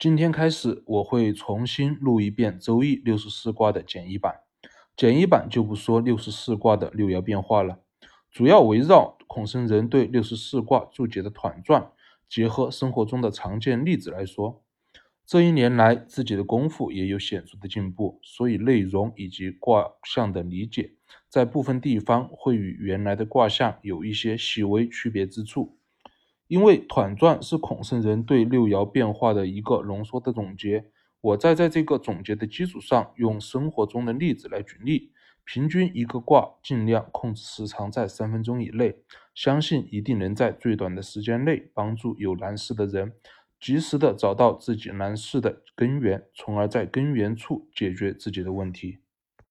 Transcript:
今天开始，我会重新录一遍《周易》六十四卦的简易版。简易版就不说六十四卦的六爻变化了，主要围绕孔圣人对六十四卦注解的团传，结合生活中的常见例子来说。这一年来，自己的功夫也有显著的进步，所以内容以及卦象的理解，在部分地方会与原来的卦象有一些细微区别之处。因为团传是孔圣人对六爻变化的一个浓缩的总结，我再在这个总结的基础上，用生活中的例子来举例，平均一个卦尽量控制时长在三分钟以内，相信一定能在最短的时间内帮助有难事的人，及时的找到自己难事的根源，从而在根源处解决自己的问题。